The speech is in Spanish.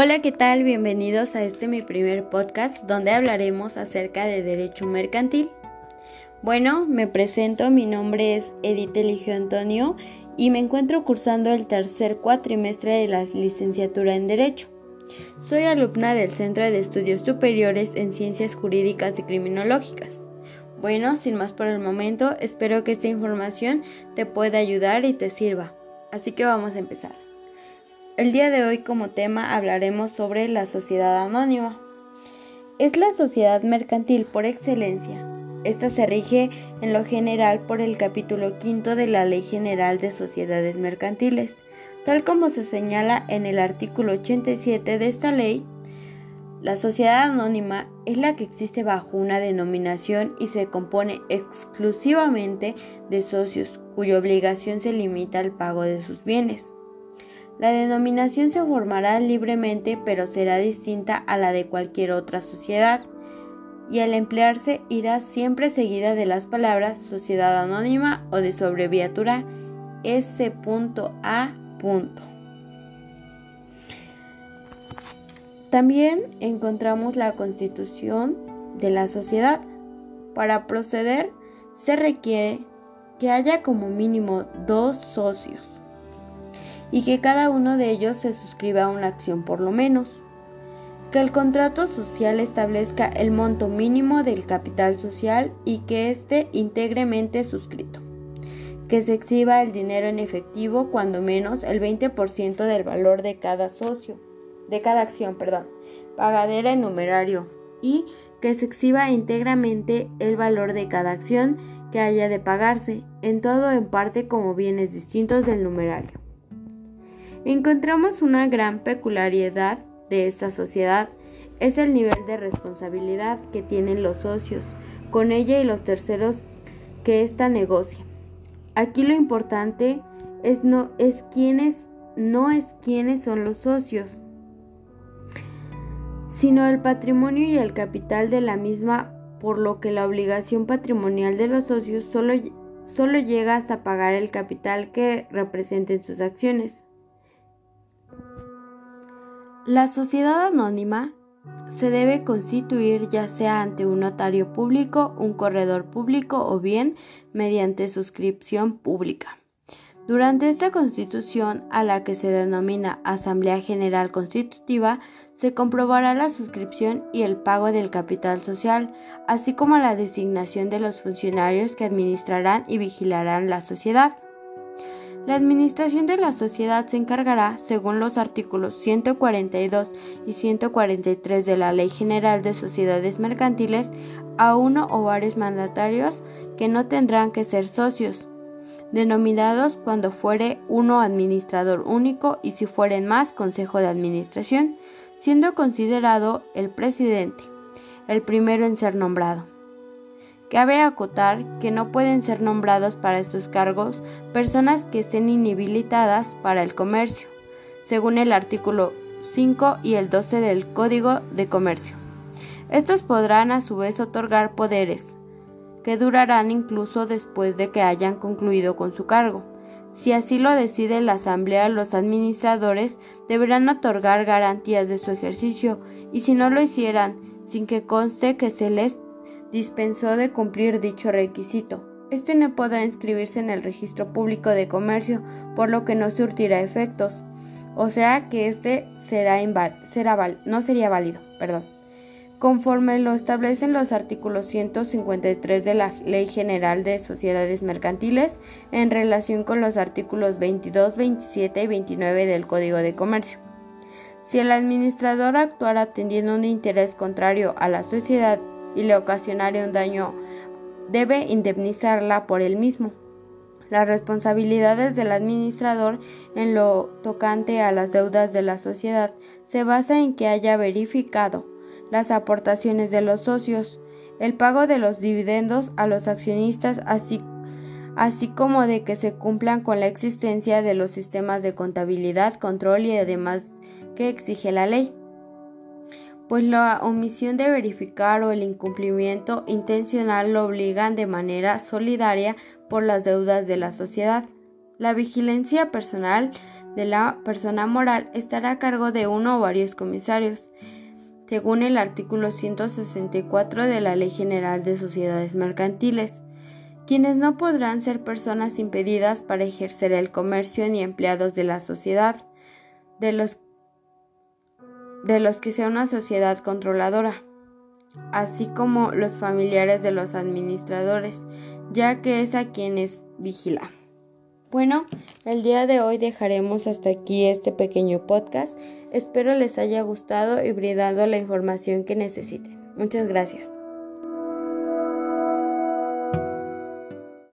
Hola, ¿qué tal? Bienvenidos a este mi primer podcast donde hablaremos acerca de derecho mercantil. Bueno, me presento, mi nombre es Edith Eligio Antonio y me encuentro cursando el tercer cuatrimestre de la licenciatura en Derecho. Soy alumna del Centro de Estudios Superiores en Ciencias Jurídicas y Criminológicas. Bueno, sin más por el momento, espero que esta información te pueda ayudar y te sirva. Así que vamos a empezar. El día de hoy como tema hablaremos sobre la sociedad anónima. Es la sociedad mercantil por excelencia. Esta se rige en lo general por el capítulo quinto de la Ley General de Sociedades Mercantiles. Tal como se señala en el artículo 87 de esta ley, la sociedad anónima es la que existe bajo una denominación y se compone exclusivamente de socios cuya obligación se limita al pago de sus bienes. La denominación se formará libremente pero será distinta a la de cualquier otra sociedad y al emplearse irá siempre seguida de las palabras sociedad anónima o de su abreviatura S.A. También encontramos la constitución de la sociedad. Para proceder se requiere que haya como mínimo dos socios y que cada uno de ellos se suscriba a una acción por lo menos. Que el contrato social establezca el monto mínimo del capital social y que esté íntegramente suscrito. Que se exhiba el dinero en efectivo cuando menos el 20% del valor de cada socio, de cada acción, perdón, pagadera en numerario y que se exhiba íntegramente el valor de cada acción que haya de pagarse, en todo o en parte como bienes distintos del numerario. Encontramos una gran peculiaridad de esta sociedad, es el nivel de responsabilidad que tienen los socios con ella y los terceros que ésta negocia. Aquí lo importante es no es quiénes no es son los socios, sino el patrimonio y el capital de la misma, por lo que la obligación patrimonial de los socios solo, solo llega hasta pagar el capital que representen sus acciones. La sociedad anónima se debe constituir ya sea ante un notario público, un corredor público o bien mediante suscripción pública. Durante esta constitución, a la que se denomina Asamblea General Constitutiva, se comprobará la suscripción y el pago del capital social, así como la designación de los funcionarios que administrarán y vigilarán la sociedad. La administración de la sociedad se encargará, según los artículos 142 y 143 de la Ley General de Sociedades Mercantiles, a uno o varios mandatarios que no tendrán que ser socios, denominados cuando fuere uno administrador único y si fueren más consejo de administración, siendo considerado el presidente, el primero en ser nombrado. Cabe acotar que no pueden ser nombrados para estos cargos personas que estén inhabilitadas para el comercio, según el artículo 5 y el 12 del Código de Comercio. Estos podrán a su vez otorgar poderes, que durarán incluso después de que hayan concluido con su cargo. Si así lo decide la Asamblea, los administradores deberán otorgar garantías de su ejercicio y si no lo hicieran, sin que conste que se les dispensó de cumplir dicho requisito. Este no podrá inscribirse en el registro público de comercio, por lo que no surtirá efectos, o sea que este será, no sería válido, perdón. Conforme lo establecen los artículos 153 de la Ley General de Sociedades Mercantiles en relación con los artículos 22, 27 y 29 del Código de Comercio. Si el administrador actuara atendiendo un interés contrario a la sociedad y le ocasionare un daño, debe indemnizarla por él mismo. Las responsabilidades del administrador en lo tocante a las deudas de la sociedad se basa en que haya verificado las aportaciones de los socios, el pago de los dividendos a los accionistas, así, así como de que se cumplan con la existencia de los sistemas de contabilidad, control y además que exige la ley pues la omisión de verificar o el incumplimiento intencional lo obligan de manera solidaria por las deudas de la sociedad. La vigilancia personal de la persona moral estará a cargo de uno o varios comisarios, según el artículo 164 de la Ley General de Sociedades Mercantiles, quienes no podrán ser personas impedidas para ejercer el comercio ni empleados de la sociedad, de los, de los que sea una sociedad controladora, así como los familiares de los administradores, ya que es a quienes vigila. Bueno, el día de hoy dejaremos hasta aquí este pequeño podcast. Espero les haya gustado y brindado la información que necesiten. Muchas gracias.